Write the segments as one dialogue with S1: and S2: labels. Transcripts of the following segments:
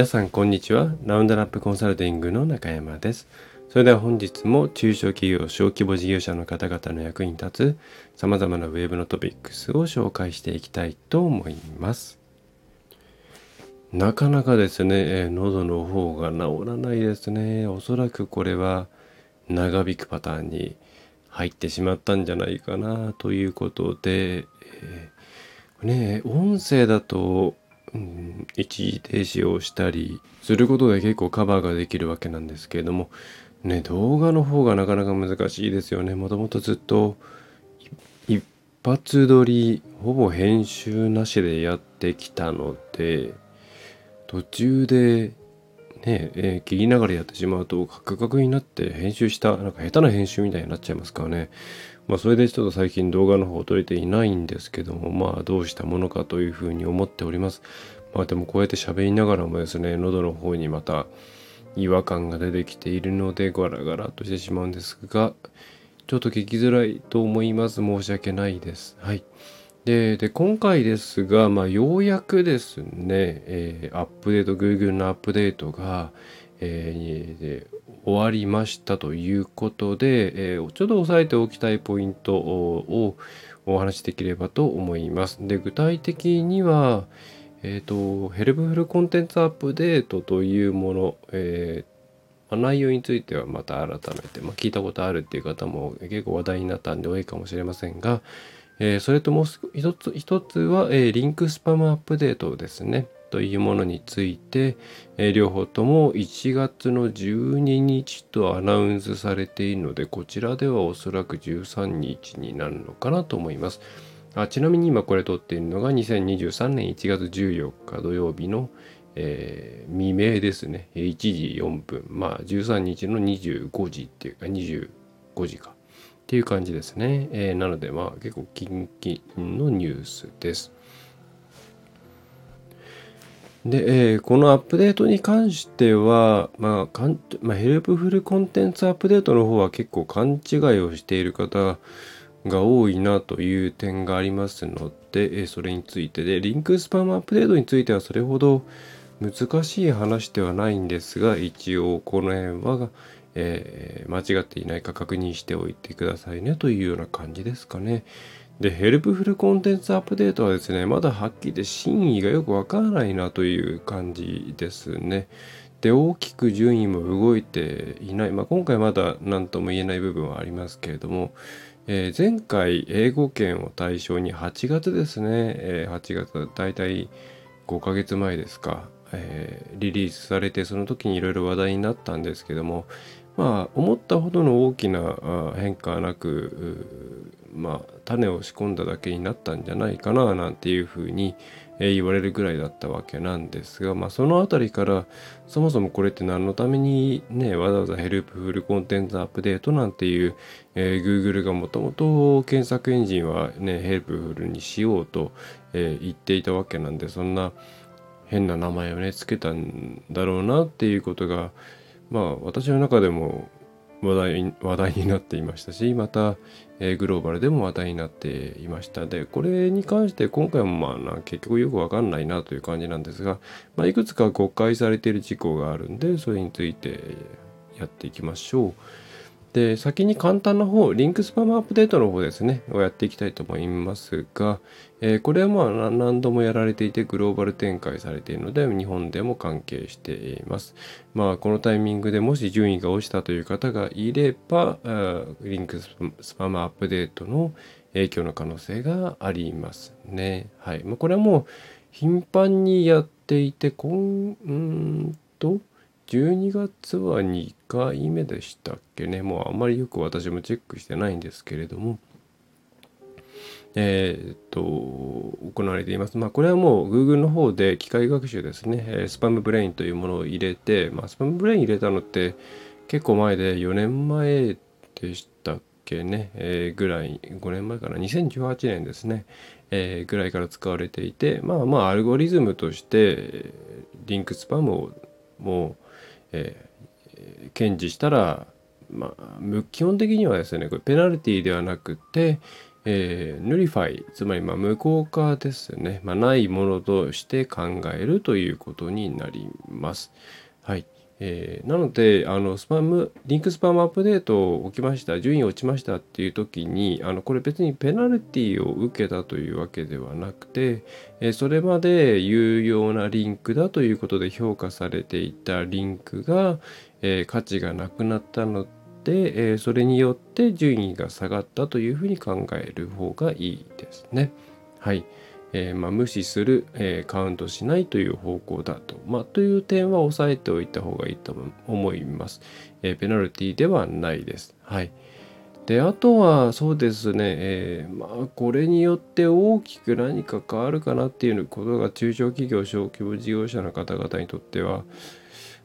S1: 皆さんこんにちは。ラウンドラップコンサルティングの中山です。それでは本日も中小企業小規模事業者の方々の役に立つ様々なウェブのトピックスを紹介していきたいと思います。なかなかですね、えー、喉の方が治らないですね。おそらくこれは長引くパターンに入ってしまったんじゃないかなということで、えー、ね音声だと一時停止をしたりすることで結構カバーができるわけなんですけれどもね動画の方がなかなか難しいですよね。もともとずっと一発撮りほぼ編集なしでやってきたので途中でねえー、切りながらやってしまうとカクカクになって編集したなんか下手な編集みたいになっちゃいますからね。まあ、それでちょっと最近動画の方を撮れていないんですけども、まあ、どうしたものかというふうに思っております。まあ、でもこうやって喋りながらもですね、喉の方にまた違和感が出てきているので、ガラガラとしてしまうんですが、ちょっと聞きづらいと思います。申し訳ないです。はい。で、で今回ですが、まあ、ようやくですね、えー、アップデート、Google のアップデートが、えー、終わりましたということで、えー、ちょっと押さえておきたいポイントをお話しできればと思います。で具体的には、えっ、ー、とヘルプフルコンテンツアップデートというもの、えー、内容についてはまた改めて、まあ、聞いたことあるっていう方も結構話題になったんで多いかもしれませんが、えー、それともう一つ一つは、えリンクスパムアップデートですね。というものについて、え両方とも1月の12日とアナウンスされているのでこちらではおそらく13日になるのかなと思います。あちなみに今これ撮っているのが2023年1月14日土曜日の、えー、未明ですね。1時4分。まあ13日の25時っていうか25時か。っていう感じですね。えー、なのでまあ結構近々のニュースです。で、えー、このアップデートに関しては、まあかんまあ、ヘルプフルコンテンツアップデートの方は結構勘違いをしている方が多いなという点がありますので、えー、それについてで、リンクスパムアップデートについてはそれほど難しい話ではないんですが、一応この辺は、えー、間違っていないか確認しておいてくださいねというような感じですかね。で、ヘルプフルコンテンツアップデートはですね、まだはっきり言って真意がよくわからないなという感じですね。で、大きく順位も動いていない。まあ、今回まだ何とも言えない部分はありますけれども、えー、前回英語圏を対象に8月ですね、えー、8月大体5ヶ月前ですか、えー、リリースされてその時にいろいろ話題になったんですけどもまあ思ったほどの大きな変化はなくまあ種を仕込んだだけになったんじゃないかななんていうふうに、え言われるぐらいだったわけなんですが、まあ、その辺りからそもそもこれって何のためにねわざわざヘルプフルコンテンツアップデートなんていう、えー、Google がもともと検索エンジンはね helpful にしようと、えー、言っていたわけなんでそんな変な名前をねつけたんだろうなっていうことがまあ私の中でも話題話題になっていましたしまた、え、グローバルでも話題になっていましたでこれに関して今回もまあ結局よくわかんないなという感じなんですが、まあ、いくつか誤解されている事項があるんでそれについてやっていきましょう。で先に簡単な方リンクスパムアップデートの方ですねをやっていきたいと思いますが、えー、これはまあ何度もやられていてグローバル展開されているので日本でも関係しています。まあこのタイミングでもし順位が落ちたという方がいればリンクスパムアップデートの影響の可能性がありますね。はい、まあ、これはもう頻繁にやっていて今うんと12月は2回目でしたっけね。もうあんまりよく私もチェックしてないんですけれども。えー、っと行われています。まあこれはもう Google の方で機械学習ですね、 SpamBrain というものを入れて、まあ、 SpamBrain 入れたのって結構前で4年前でしたっけね、えー、ぐらい5年前かな。2018年ですね、えー、ぐらいから使われていてまあまあアルゴリズムとしてlink spam をもうえー、検知したら、まあ、基本的にはですねこれペナルティではなくて、ええー、 nullify つまりま無効化ですね、まあ、ないものとして考えるということになります。はい、えー、なのであのスパム link spam update を起きました順位落ちましたっていう時にあのこれ別にペナルティを受けたというわけではなくて、えー、それまで有用なリンクだということで評価されていたリンクが、えー、価値がなくなったので、えそれによって順位が下がったというふうに考える方がいいですね。はい。えー、まあ、無視する、えー、カウントしないという方向だと、まあ、という点は押さえておいた方がいいと思います。えー、ペナルティではないです。はい。で、あとはそうですね、えまあ、これによって大きく何か変わるかなっていうことが中小企業、小規模事業者の方々にとっては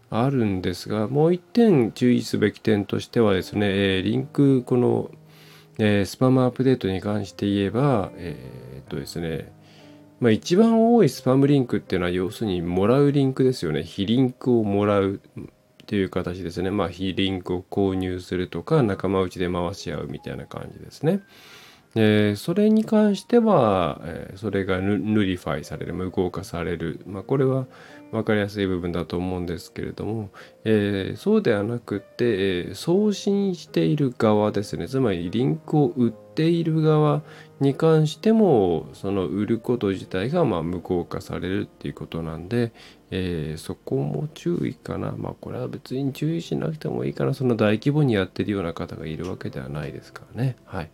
S1: あるんですが、もう一点注意すべき点としてはですね、えリンク、この、え spam update に関して言えば、えっとですね、まあ、一番多いスパムリンクっていうのは要するにもらうリンクですよね。被リンクをもらうっていう形ですね。まあ、被リンクを購入するとか仲間内で回し合うみたいな感じですね。えー、それに関しては、えー、それが nullify される、無効化される。まあ、これは分かりやすい部分だと思うんですけれども、えー、そうではなくて、え送信している側ですね。つまりリンクを売っている側に関しても、その売ること自体がま無効化されるっていうことなんで、えそこも注意かな。まあこれは別に注意しなくてもいいかな。その大規模にやってるような方がいるわけではないですからね。はい。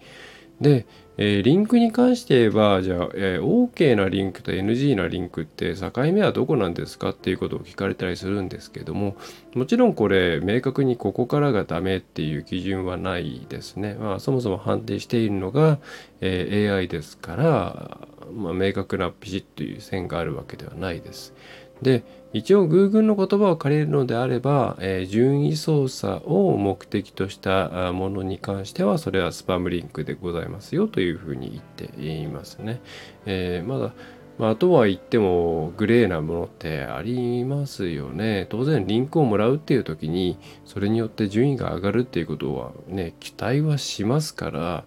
S1: で、えー、リンクに関して言えば、じゃあ、えー、OK なリンクと NG なリンクって境目はどこなんですかっていうことを聞かれたりするんですけども、もちろんこれ、明確にここからがダメっていう基準はないですね。まあ、そもそも判定しているのが、えー、AI ですから、まあ、明確なピシッという線があるわけではないです。で、一応 Google の言葉を借りるのであれば、えー、順位操作を目的としたものに関しては、それはスパムリンクでございますよというふうに言っていますね。えー、まだ、まあ、とは言ってもグレーなものってありますよね。当然リンクをもらうっていう時に、それによって順位が上がるっていうことはね、期待はしますから、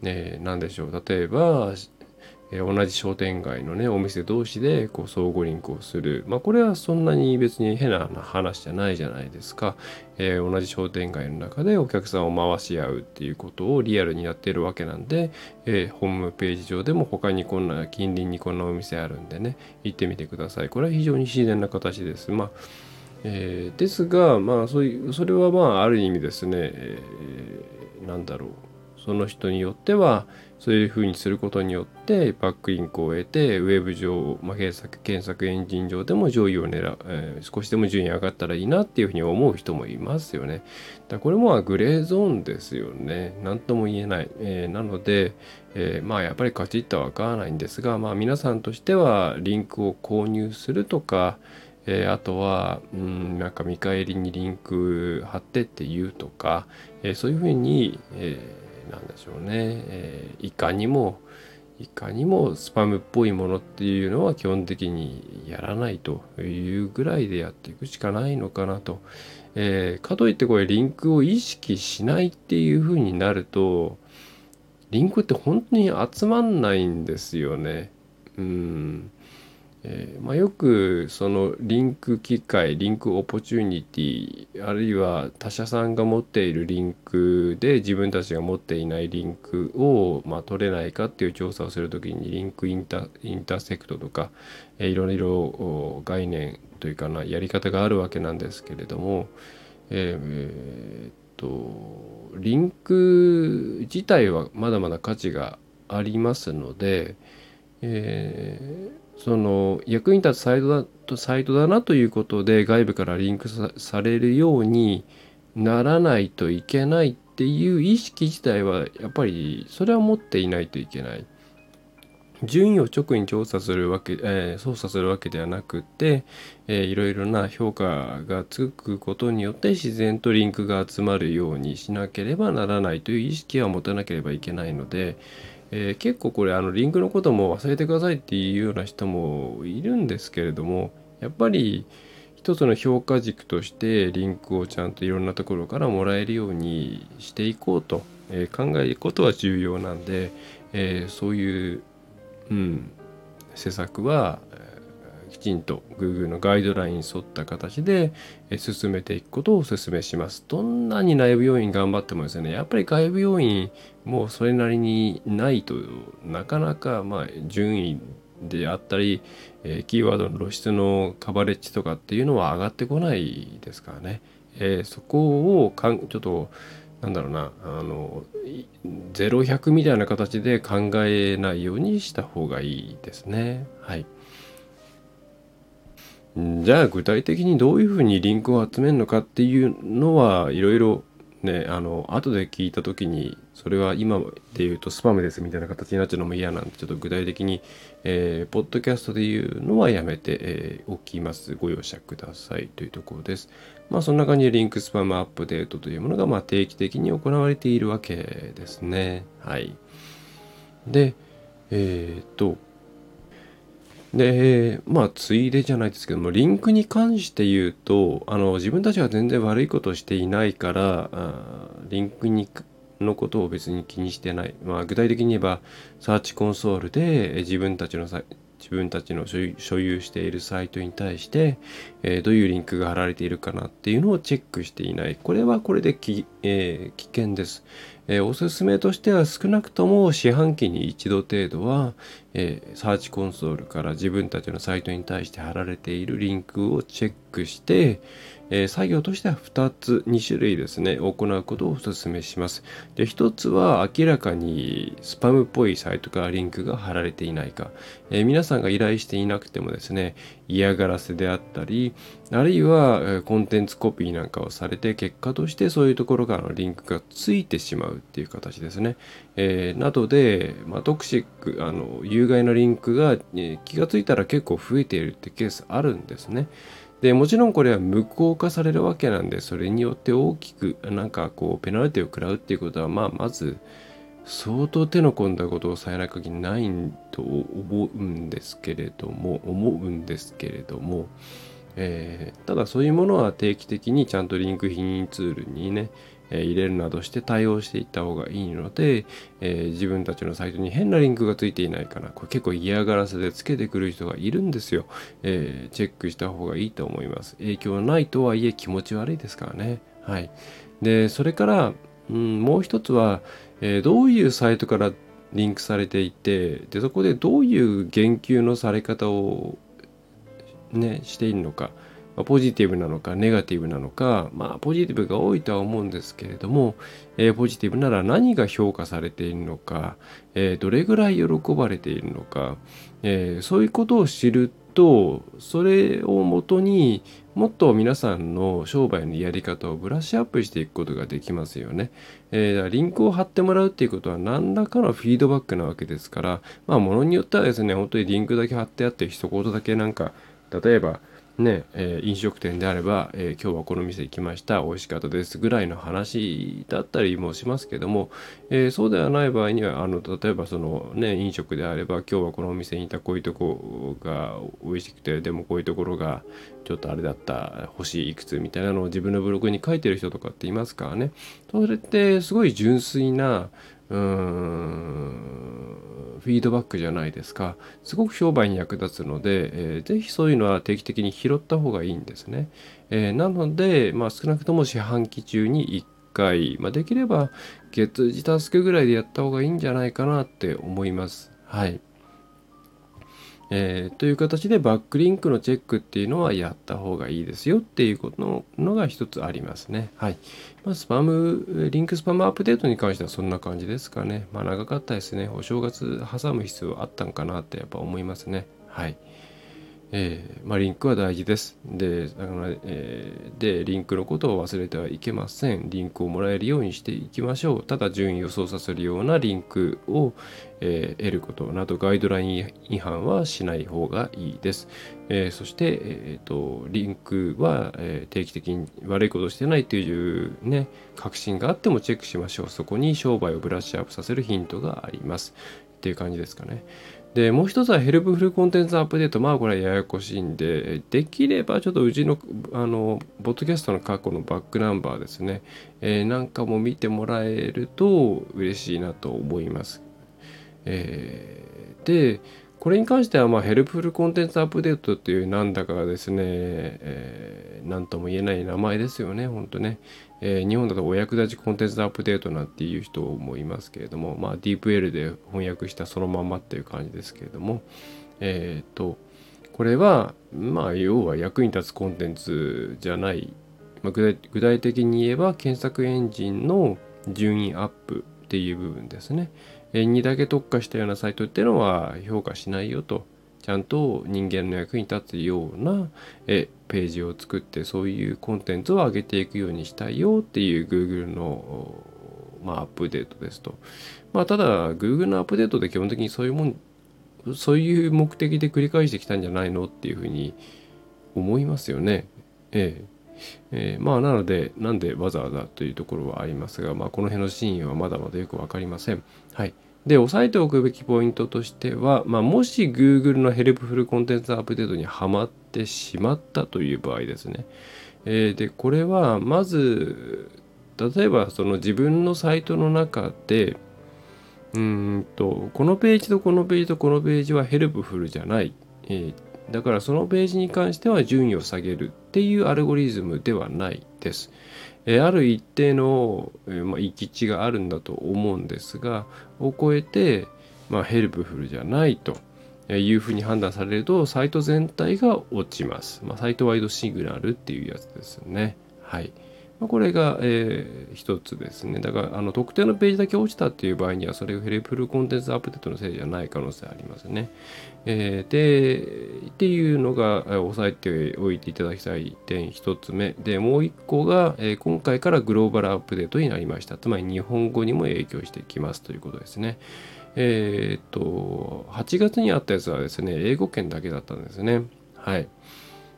S1: ね、何でしょう。例えば、え同じ商店街のねお店同士でこう相互リンクをする。まあこれはそんなに別に変な話じゃないじゃないですか、えー、同じ商店街の中でお客さんを回し合うっていうことをリアルにやってるわけなんで、えー、ホームページ上でも他にこんな近隣にこんなお店あるんでね行ってみてください。これは非常に自然な形です。まあえー、ですがまあそういうそれはまあある意味ですね、えー、なんだろう。その人によってはそういうふうにすることによってバックリンクを得てウェブ上、まあ、検索検索エンジン上でも上位を狙う、えー、少しでも順位上がったらいいなっていうふうに思う人もいますよね。だこれもグレーゾーンですよね。何とも言えない。えー、なので、えー、まあやっぱりカチッとはわからないんですが、まあ皆さんとしてはリンクを購入するとか、えー、あとは、うん、なんか見返りにリンク貼ってって言うとか、えー、そういうふうに、えーなんでしょうね、えー、いかにもいかにもスパムっぽいものっていうのは基本的にやらないというぐらいでやっていくしかないのかなと。えー、かといってこれリンクを意識しないっていう風になるとリンクって本当に集まんないんですよね。うん。えー、まあ、よくそのリンク機会 link opportunity あるいは他社さんが持っているリンクで自分たちが持っていないリンクを、まあ、取れないかっていう調査をする時に link intersect とか、えー、いろいろ概念というかなやり方があるわけなんですけれども、えー、えー、っとリンク自体はまだまだ価値がありますので、えーその役に立つサイトだサイトだなということで外部からリンクされるようにならないといけないっていう意識自体はやっぱりそれは持っていないといけない。順位を直に調査するわけ、えー、操作するわけではなくて、えー、いろいろな評価がつくことによって自然とリンクが集まるようにしなければならないという意識は持たなければいけないので、えー、結構これあのリンクのことも忘れてくださいっていうような人もいるんですけれどもやっぱり一つの評価軸としてリンクをちゃんといろんなところからもらえるようにしていこうと、えー、考えることは重要なんで、えー、そういう、うん、施策はきちんと Google のガイドラインに沿った形で進めていくことをお勧めします。どんなに内部要因頑張ってもですね、やっぱり外部要因もそれなりにないとなかなかまあ順位であったり、えキーワードの露出のカバレッジとかっていうのは上がってこないですからね。えー、そこをかんちょっとなんだろうなあの0100みたいな形で考えないようにした方がいいですね。はい。じゃあ具体的にどういうふうにリンクを集めるのかっていうのはいろいろねあの後で聞いた時にそれは今で言うとスパムですみたいな形になっちゃうのも嫌なんでちょっと具体的に、えー、ポッドキャストで言うのはやめて、えー、おきます。ご容赦くださいというところです。まあそんな感じでリンクスパムアップデートというものがまあ定期的に行われているわけですね。はい。でえっ、とでまあついでじゃないですけどもリンクに関して言うとあの自分たちは全然悪いことをしていないからあリンクにのことを別に気にしてない、まあ、具体的に言えばサーチコンソールで自分たちの自分たちの所有しているサイトに対して、えー、どういうリンクが貼られているかなっていうのをチェックしていない。これはこれでき、えー、危険です、えー、おすすめとしては少なくとも四半期に一度程度は、えー、サーチコンソールから自分たちのサイトに対して貼られているリンクをチェックして、えー、作業としては2つ、2種類ですね、行うことをお勧めします。で、1つは明らかにスパムっぽいサイトからリンクが貼られていないか、えー、皆さんが依頼していなくてもですね、嫌がらせであったり、あるいはコンテンツコピーなんかをされて、結果としてそういうところからのリンクがついてしまうっていう形ですね。えー、などで、まあ、トクシック、あの、有害なリンクが、え気がついたら結構増えているってケースあるんですね。でもちろんこれは無効化されるわけなんでそれによって大きくなんかこうペナルティを食らうっていうことはまあまず相当手の込んだことをさえない限りないと思うんですけれども思うんですけれども、えー、ただそういうものは定期的にちゃんとリンク品ツールにねえ入れるなどして対応していった方がいいので、え、自分たちのサイトに変なリンクがついていないかなこれ結構嫌がらせでつけてくる人がいるんですよ、え、チェックした方がいいと思います。影響はないとはいえ気持ち悪いですからね。はい。でそれから、うん、もう一つは、え、どういうサイトからリンクされていてでそこでどういう言及のされ方をねしているのか。ま、ポジティブなのかネガティブなのか、まあ、ポジティブが多いとは思うんですけれども、えー、ポジティブなら何が評価されているのか、えー、どれぐらい喜ばれているのか、えー、そういうことを知るとそれをもとにもっと皆さんの商売のやり方をブラッシュアップしていくことができますよね。えー、リンクを貼ってもらうっていうことは何らかのフィードバックなわけですから、まあ、ものによってはですね、本当にリンクだけ貼ってあって一言だけなんか、例えば、ね、えー、飲食店であれば、えー、今日はこの店行きました美味しかったですぐらいの話だったりもしますけども、えー、そうではない場合にはあの例えばそのね飲食であれば今日はこのお店にいたこういうとこが美味しくてでもこういうところがちょっとあれだった星いくつみたいなのを自分のブログに書いてる人とかっていますからね。それってすごい純粋なうーん。フィードバックじゃないですか。すごく商売に役立つので、えー、ぜひそういうのは定期的に拾った方がいいんですね、えー、なので、まあ、少なくとも四半期中に1回、まあ、できれば月次タスクぐらいでやった方がいいんじゃないかなって思います。はい。えー、という形でバックリンクのチェックっていうのはやった方がいいですよっていうことののが一つありますね。はい。まあ、スパム、 link spam update に関してはそんな感じですかね。まあ長かったですね。お正月挟む必要あったんかなってやっぱ思いますね。はい。えー、まあ、リンクは大事です。で、だから、えー、で、リンクのことを忘れてはいけません。リンクをもらえるようにしていきましょう。ただ、順位を操作するようなリンクを、えー、得ることなど、ガイドライン違反はしない方がいいです。えそして、えーと、リンクは、え定期的に悪いことをしてないというね、確信があってもチェックしましょう。そこに商売をブラッシュアップさせるヒントがあります。っていう感じですかね。で、もう一つはヘルプフルコンテンツアップデート。まあこれはややこしいんで、できればちょっとうちの、あの、ボッドキャストの過去のバックナンバーですね、えー、なんかも見てもらえると嬉しいなと思います。えー、でこれに関しては、まあ、ヘルプフルコンテンツアップデートっていうなんだかですね、えー、なんとも言えない名前ですよね、本当ね。えー、日本だとお役立ちコンテンツアップデートなんていう人もいますけれども、まあ、DeepL で翻訳したそのまんまっていう感じですけれども、えっ、ー、と、これは、まあ、要は役に立つコンテンツじゃない、まあ、具体的に言えば検索エンジンの順位アップっていう部分ですね。にだけ特化したようなサイトっていうのは評価しないよとちゃんと人間の役に立つようなえページを作ってそういうコンテンツを上げていくようにしたいよっていう Google の、まあ、アップデートですと。まあ、ただ Google のアップデートで基本的にそういうもんそういう目的で繰り返してきたんじゃないのっていうふうに思いますよね。ええ。えー、まあなのでなんでわざわざというところはありますが、まあ、この辺の真意はまだまだよく分かりません。はい。で、押さえておくべきポイントとしては、まあ、もし Google の helpful content update にはまってしまったという場合ですね。えー、で、これはまず、例えばその自分のサイトの中で、うんと、このページとこのページとこのページは helpful じゃない。えー、だからそのページに関しては順位を下げるっていうアルゴリズムではないです。えある一定の、えまあ、閾値があるんだと思うんですがを超えて、まあ、 helpful じゃないというふうに判断されるとサイト全体が落ちます。まあ、 site-wide signal っていうやつですね。はい。まあ、これが、えー、一つですね。だからあの特定のページだけ落ちたっていう場合にはそれが helpful content update のせいじゃない可能性ありますね。えー、で、っていうのが押さえておいていただきたい点1つ目。で、もう1個が、えー、今回からグローバルアップデートになりました。つまり日本語にも影響してきますということですね。えー、っと、8月にあったやつはですね、英語圏だけだったんですね。はい。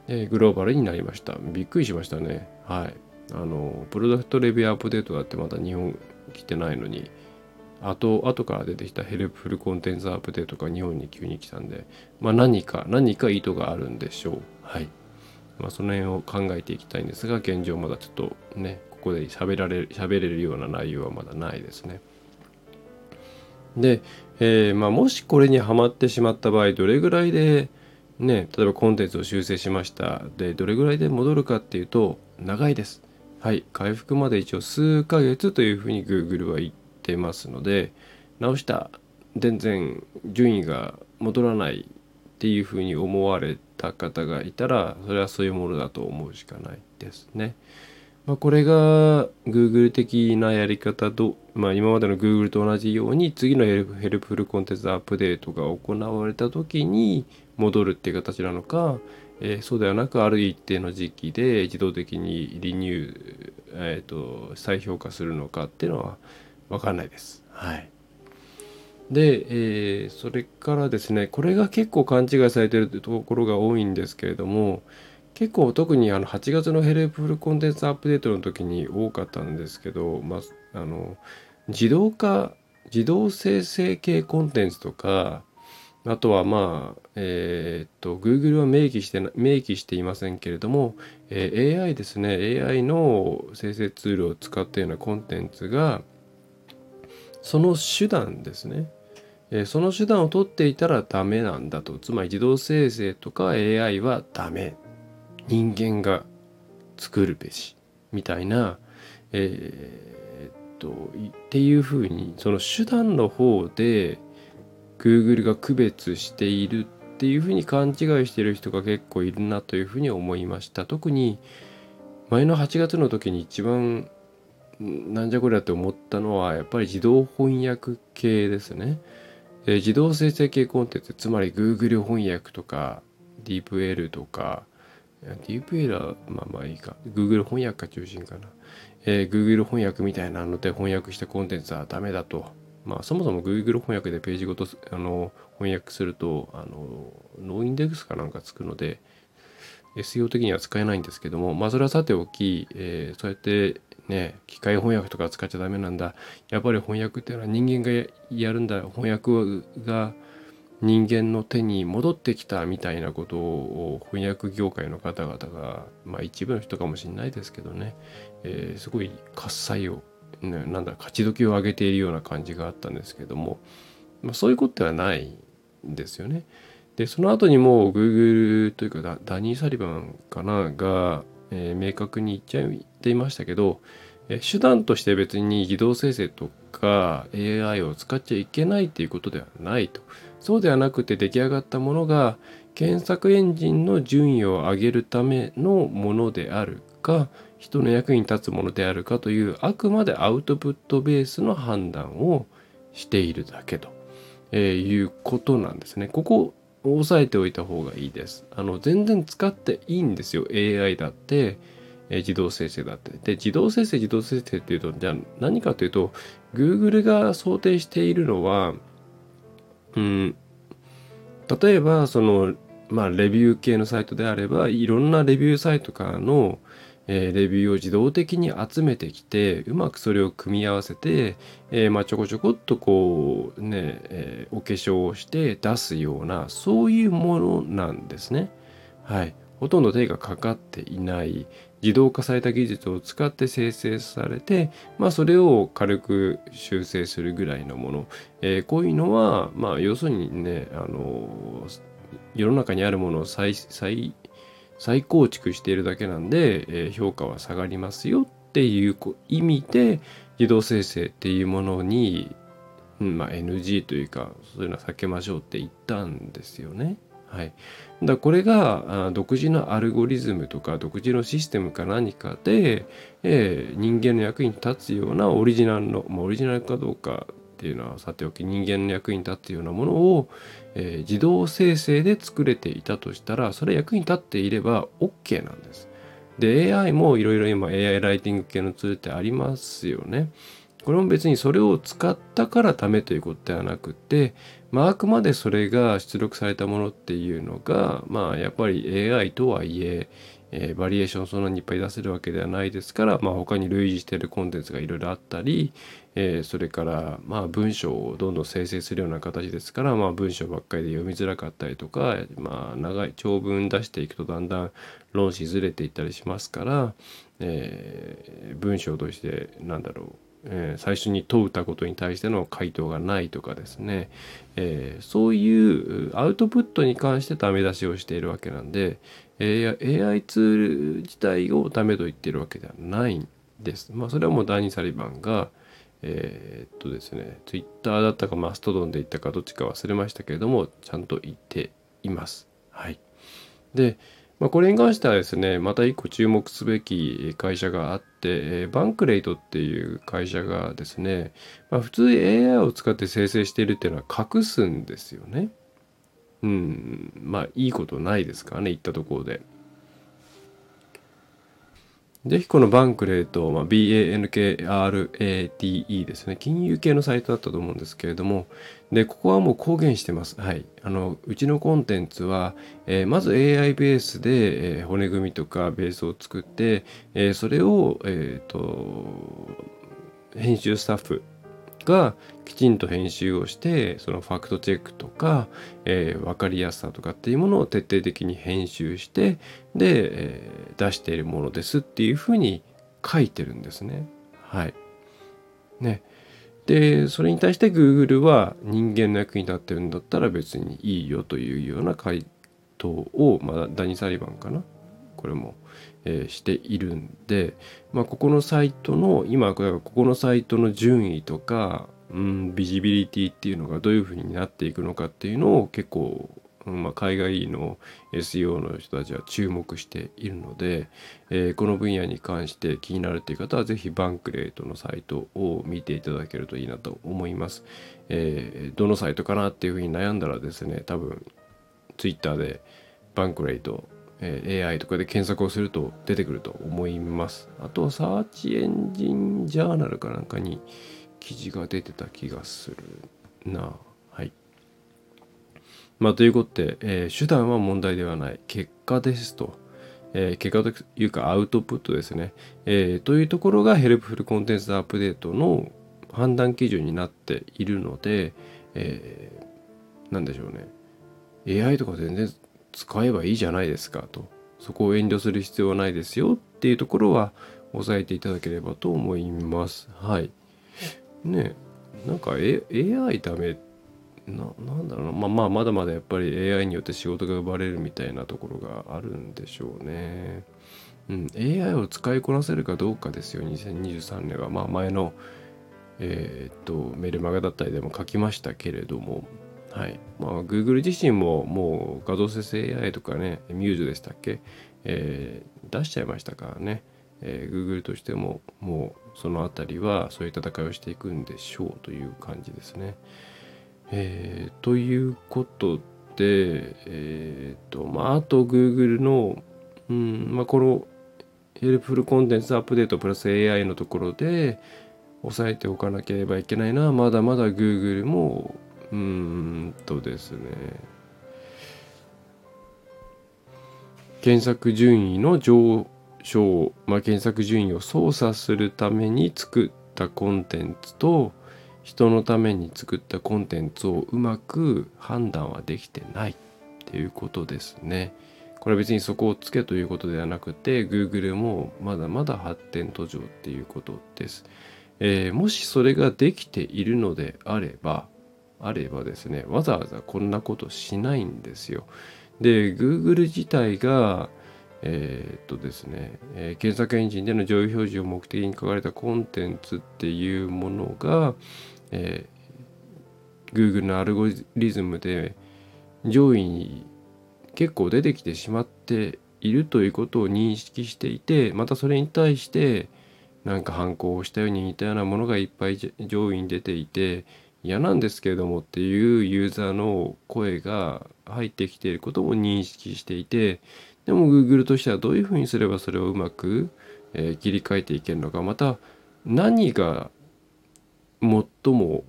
S1: えグローバルになりました。びっくりしましたね。はい。あの、プロダクトレビューアップデートだってまだ日本来てないのに、後後から出てきたヘルプフルコンテンツアップデートが日本に急に来たんで、まあ、何か何か意図があるんでしょう。はい。まあ、その辺を考えていきたいんですが現状まだちょっとねここで喋られる喋れるような内容はまだないですね。で、えー、まあ、もしこれにはまってしまった場合どれぐらいでね例えばコンテンツを修正しましたでどれぐらいで戻るかっていうと長いです。はい、回復まで一応数ヶ月というふうに Google は言ってますので直した全然順位が戻らないっていうふうに思われた方がいたらそれはそういうものだと思うしかないですね。まあ、これが Google 的なやり方と、まあ、今までの Google と同じように次のヘルプフルコンテンツアップデートが行われた時に戻るっていう形なのか、えー、そうではなくある一定の時期で自動的にリニュー、えーと再評価するのかっていうのは分かんないです。はい。で、えー、それからですね、これが結構勘違いされてるところが多いんですけれども、結構特にあの8月のヘルプフルコンテンツアップデートの時に多かったんですけど、まあ、あの自動化自動生成系コンテンツとかあとはまあえー、っと Google は明記して明記していませんけれども、えー、AI ですね AI の生成ツールを使ったようなコンテンツがその手段ですね、その手段を取っていたらダメなんだと。つまり自動生成とか AI はダメ。人間が作るべしみたいな。えー、っとっていうふうにその手段の方で Google が区別しているっていうふうに勘違いしている人が結構いるなというふうに思いました。特に前の8月の時に一番なんじゃこりゃって思ったのはやっぱり自動翻訳系ですね。え自動生成系コンテンツつまり Google 翻訳とか DeepL とか DeepL はまあまあいいか。Google 翻訳が中心かな、えー、Google 翻訳みたいなので翻訳したコンテンツはダメだと。まあそもそも Google 翻訳でページごとあの翻訳するとあのノーインデックスかなんかつくので SEO 的には使えないんですけどもまあそれはさておき、えー、そうやってね、機械翻訳とか使っちゃダメなんだ。やっぱり翻訳っていうのは人間がやるんだ。翻訳が人間の手に戻ってきたみたいなことを翻訳業界の方々が、まあ一部の人かもしれないですけどね、えー、すごい喝采を、ね、なんだ、勝ち時を上げているような感じがあったんですけども、まあ、そういうことではないんですよね。でその後にもう Google というかダニー・サリバンかなが、えー、明確に言っちゃっていましたけど、えー、手段として別に自動生成とか AI を使っちゃいけないっていうことではないとそうではなくて出来上がったものが検索エンジンの順位を上げるためのものであるか人の役に立つものであるかというあくまでアウトプットベースの判断をしているだけと、えー、いうことなんですね。ここ押さえておいた方がいいです。あの全然使っていいんですよ AI だって、え、自動生成だって。で自動生成自動生成っていうとじゃあ何かというと Google が想定しているのはうん例えばそのまあレビュー系のサイトであればいろんなレビューサイトからのえ、レビューを自動的に集めてきてうまくそれを組み合わせて、えー、まあ、ちょこちょこっとこうね、えー、お化粧をして出すようなそういうものなんですね。はい、ほとんど手がかかっていない自動化された技術を使って生成されて、まあ、それを軽く修正するぐらいのもの、えこういうのは、まあ、要するにねあの世の中にあるものを再再再構築しているだけなんで、えー、評価は下がりますよっていう意味で自動生成っていうものに、うんまあ、NG というかそういうのは避けましょうって言ったんですよね。はい、だこれが独自のアルゴリズムとか独自のシステムか何かで、えー、人間の役に立つようなオリジナルの、まあ、オリジナルかどうかっていうのはさておき人間の役に立つようなものを、えー、自動生成で作れていたとしたらそれ役に立っていれば OK なんです。で AI もいろいろ今 AI ライティング系のツールってありますよね。これも別にそれを使ったからダメということではなくて、まあ、あくまでそれが出力されたものっていうのがまあやっぱり AI とはいええー、バリエーションそんなにいっぱい出せるわけではないですから、まあ、他に類似しているコンテンツがいろいろあったり、えー、それからまあ文章をどんどん生成するような形ですから、まあ、文章ばっかりで読みづらかったりとか、まあ、長い長文出していくとだんだん論旨ずれていったりしますから、えー、文章としてなんだろうえー、最初に問うたことに対しての回答がないとかですね、えー、そういうアウトプットに関してダメ出しをしているわけなんで、AI ツール自体をダメと言ってるわけではないんです。まあそれはもうダニー・サリバンがえー、っとですね Twitter だったかマストドンで言ったかどっちか忘れましたけれどもちゃんと言っています。はい。で、まあ、これに関してはですねまた一個注目すべき会社があって、バンクレイトっていう会社がですね、まあ、普通 AI を使って生成しているっていうのは隠すんですよね。うん、まあいいことないですからね、言ったところで。ぜひこのバンクレーと、まあ、BANKRATE ですね。金融系のサイトだったと思うんですけれども、で、ここはもう公言してます。はい。あの、うちのコンテンツは、えー、まず AI ベースで、えー、骨組みとかベースを作って、えー、それを、えっ、と、編集スタッフがきちんと編集をしてそのファクトチェックとか、えー、分かりやすさとかっていうものを徹底的に編集してで、えー、出しているものですっていうふうに書いてるんですね。はい。ね。でそれに対して Google は人間の役に立ってるんだったら別にいいよというような回答を、まあ、ダニ・サリバンかなこれもえ、しているんで、まあ、ここのサイトの今ここのサイトの順位とか、うん、ビジビリティっていうのがどういうふうになっていくのかっていうのを結構、うんまあ、海外の SEO の人たちは注目しているので、えー、この分野に関して気になるっていう方は是非バンクレートのサイトを見ていただけるといいなと思います。えー、どのサイトかなっていうふうに悩んだらですね多分 Twitter でバンクレートえ AI とかで検索をすると出てくると思います。あと、サーチエンジンジャーナルかなんかに記事が出てた気がするな。はい。まあ、ということで、えー、手段は問題ではない。結果ですと。えー、結果というかアウトプットですね、えー、というところがヘルプフルコンテンツアップデートの判断基準になっているので、えー、なんでしょうね。AI とか全然使えばいいじゃないですかと。そこを遠慮する必要はないですよっていうところは押さえていただければと思います。はい。ねなんか、A、AI ダメななんだろうな、まあ、まあまだまだやっぱり AI によって仕事が奪われるみたいなところがあるんでしょうね。うん、AI を使いこなせるかどうかですよ2023年は。まあ前の、えー、っとメルマガだったりでも書きましたけれども、はいまあ、Google 自身ももう画像生成 AI とかねミューズでしたっけ、えー、出しちゃいましたからね。えー、Google としてももうその辺りはそういう戦いをしていくんでしょうという感じですね。えー、ということで、えーとまあ、あと Google の、うんまあ、このヘルプフルコンテンツアップデートプラス AI のところで押さえておかなければいけないのはまだまだ Google もうーんとですね検索順位の上昇、まあ、検索順位を操作するために作ったコンテンツと人のために作ったコンテンツをうまく判断はできてないっていうことですね。これは別にそこをつけということではなくて Google もまだまだ発展途上っていうことです。えー、もしそれができているのであればあればですねわざわざこんなことしないんですよ。で Google 自体がえー、っとですね、えー、検索エンジンでの上位表示を目的に書かれたコンテンツっていうものが、えー、Google のアルゴリズムで上位に結構出てきてしまっているということを認識していてまたそれに対してなんか反抗をしたように似たようなものがいっぱい上位に出ていて嫌なんですけれどもっていうユーザーの声が入ってきていることも認識していてでも Google としてはどういうふうにすればそれをうまく、え、切り替えていけるのかまた何が最も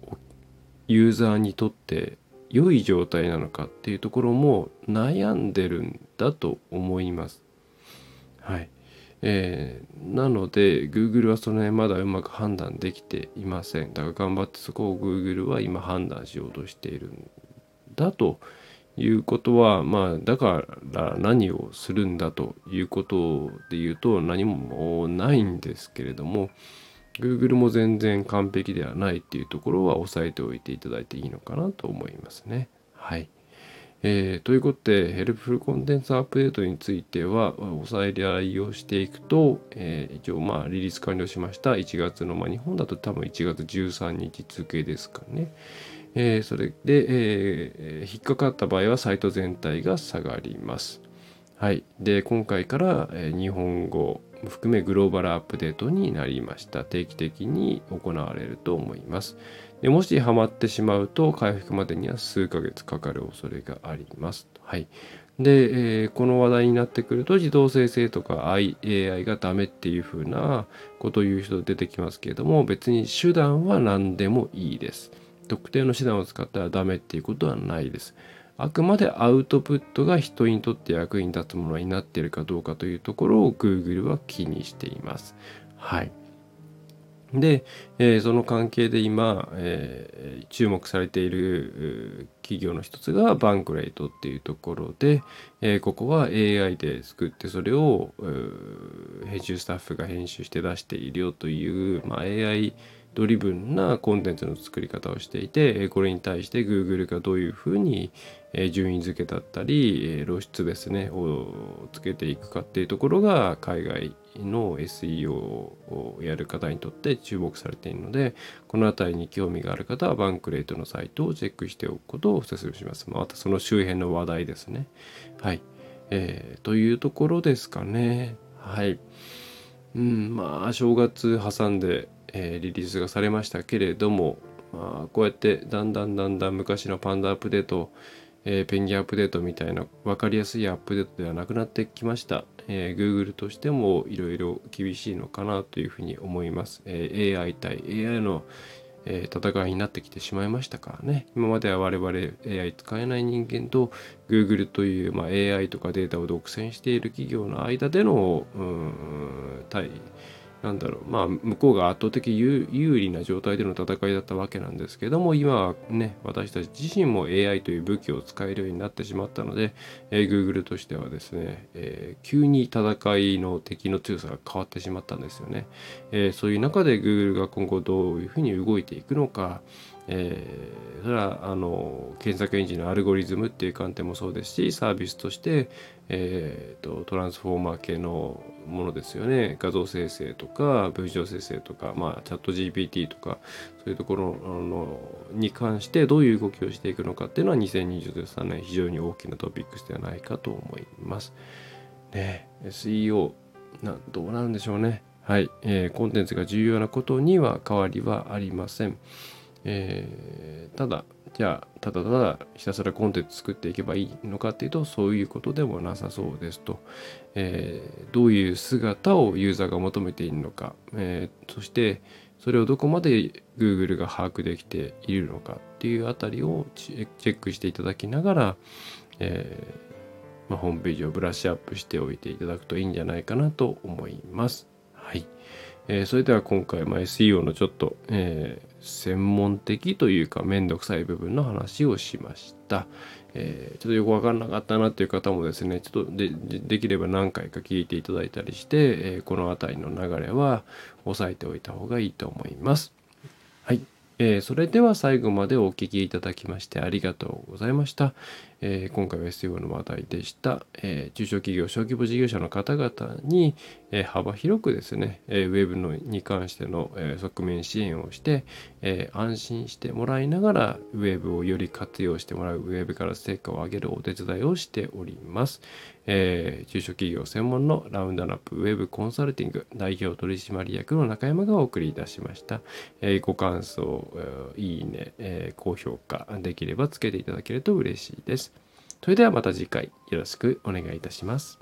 S1: ユーザーにとって良い状態なのかっていうところも悩んでるんだと思います。はい。えー、なので Google はその辺まだうまく判断できていません。だから頑張ってそこを Google は今判断しようとしているんだということはまあだから何をするんだということで言うと何もないんですけれども Google も全然完璧ではないっていうところは押さえておいていただいていいのかなと思いますね。はい。えー、ということで、ヘルプフルコンテンツアップデートについては、押さえ合いをしていくと、えー、一応、まあ、リリース完了しました。1月の、まあ、日本だと多分1月13日付ですかね。えー、それで、えー、引っかかった場合はサイト全体が下がります。はい。で、今回から、えー、日本語含めグローバルアップデートになりました。定期的に行われると思います。でもしハマってしまうと回復までには数ヶ月かかる恐れがあります。はい。で、えー、この話題になってくると自動生成とか AI がダメっていう風なことを言う人出てきますけれども別に手段は何でもいいです。特定の手段を使ったらダメっていうことはないです。あくまでアウトプットが人にとって役に立つものになっているかどうかというところを Google は気にしています。はい。で、えー、その関係で今、えー、注目されている企業の一つがバンクレイトっていうところで、えー、ここは AI で作ってそれを編集スタッフが編集して出しているよという、まあ、AI ドリブンなコンテンツの作り方をしていてこれに対して Google がどういうふうにえ順位付けだったり露出ですねをつけていくかっていうところが海外の SEO をやる方にとって注目されているのでこの辺りに興味がある方はバンクレートのサイトをチェックしておくことをお勧めします。またその周辺の話題ですね。はい。えー、というところですかね。はい。うん、まあ正月挟んでえー、リリースがされましたけれども、まあ、こうやってだんだんだんだん昔のパンダアップデート、えー、ペンギンアップデートみたいな分かりやすいアップデートではなくなってきました。えー、Google としてもいろいろ厳しいのかなというふうに思います。え、AI 対 AI の、え、戦いになってきてしまいましたからね。今までは我々 AI 使えない人間と Google という、まあ、AI とかデータを独占している企業の間でのうん対なんだろう。まあ向こうが圧倒的有利な状態での戦いだったわけなんですけども今はね私たち自身も AI という武器を使えるようになってしまったので、えー、Google としてはですね、えー、急に戦いの敵の強さが変わってしまったんですよね、え、そういう中で Google が今後どういうふうに動いていくのか、えー、それはあの検索エンジンのアルゴリズムっていう観点もそうですしサービスとして、えーと、トランスフォーマー系のものですよね画像生成とか文章生成とか、まあ、チャット GPT とかそういうところのに関してどういう動きをしていくのかっていうのは2023年非常に大きなトピックスではないかと思います。ね SEO などうなんでしょうね。はい、えー、コンテンツが重要なことには変わりはありません。えー、ただ、じゃあ、ただただひたすらコンテンツ作っていけばいいのかっていうと、そういうことでもなさそうですと。えー、どういう姿をユーザーが求めているのか、えー、そして、それをどこまで Google が把握できているのかっていうあたりをチェックしていただきながら、えーまあ、ホームページをブラッシュアップしておいていただくといいんじゃないかなと思います。えー、それでは今回、ま、SEO のちょっと、えー、専門的というかめんどくさい部分の話をしました。えー、ちょっとよくわかんなかったなっていう方もですね、ちょっとでできれば何回か聞いていただいたりして、えー、この辺りの流れは押さえておいた方がいいと思います。はい。えー、それでは最後までお聴きいただきましてありがとうございました。えー、今回は SEO の話題でした。えー、中小企業、小規模事業者の方々に、え幅広くですね、えウェブのに関しての、え側面支援をして、え安心してもらいながらウェブをより活用してもらうウェブから成果を上げるお手伝いをしております。え中小企業専門のラウンドナップウェブコンサルティング代表取締役の中山がお送りいたしました。えご感想、いいね、え高評価できればつけていただけると嬉しいです。それではまた次回よろしくお願いいたします。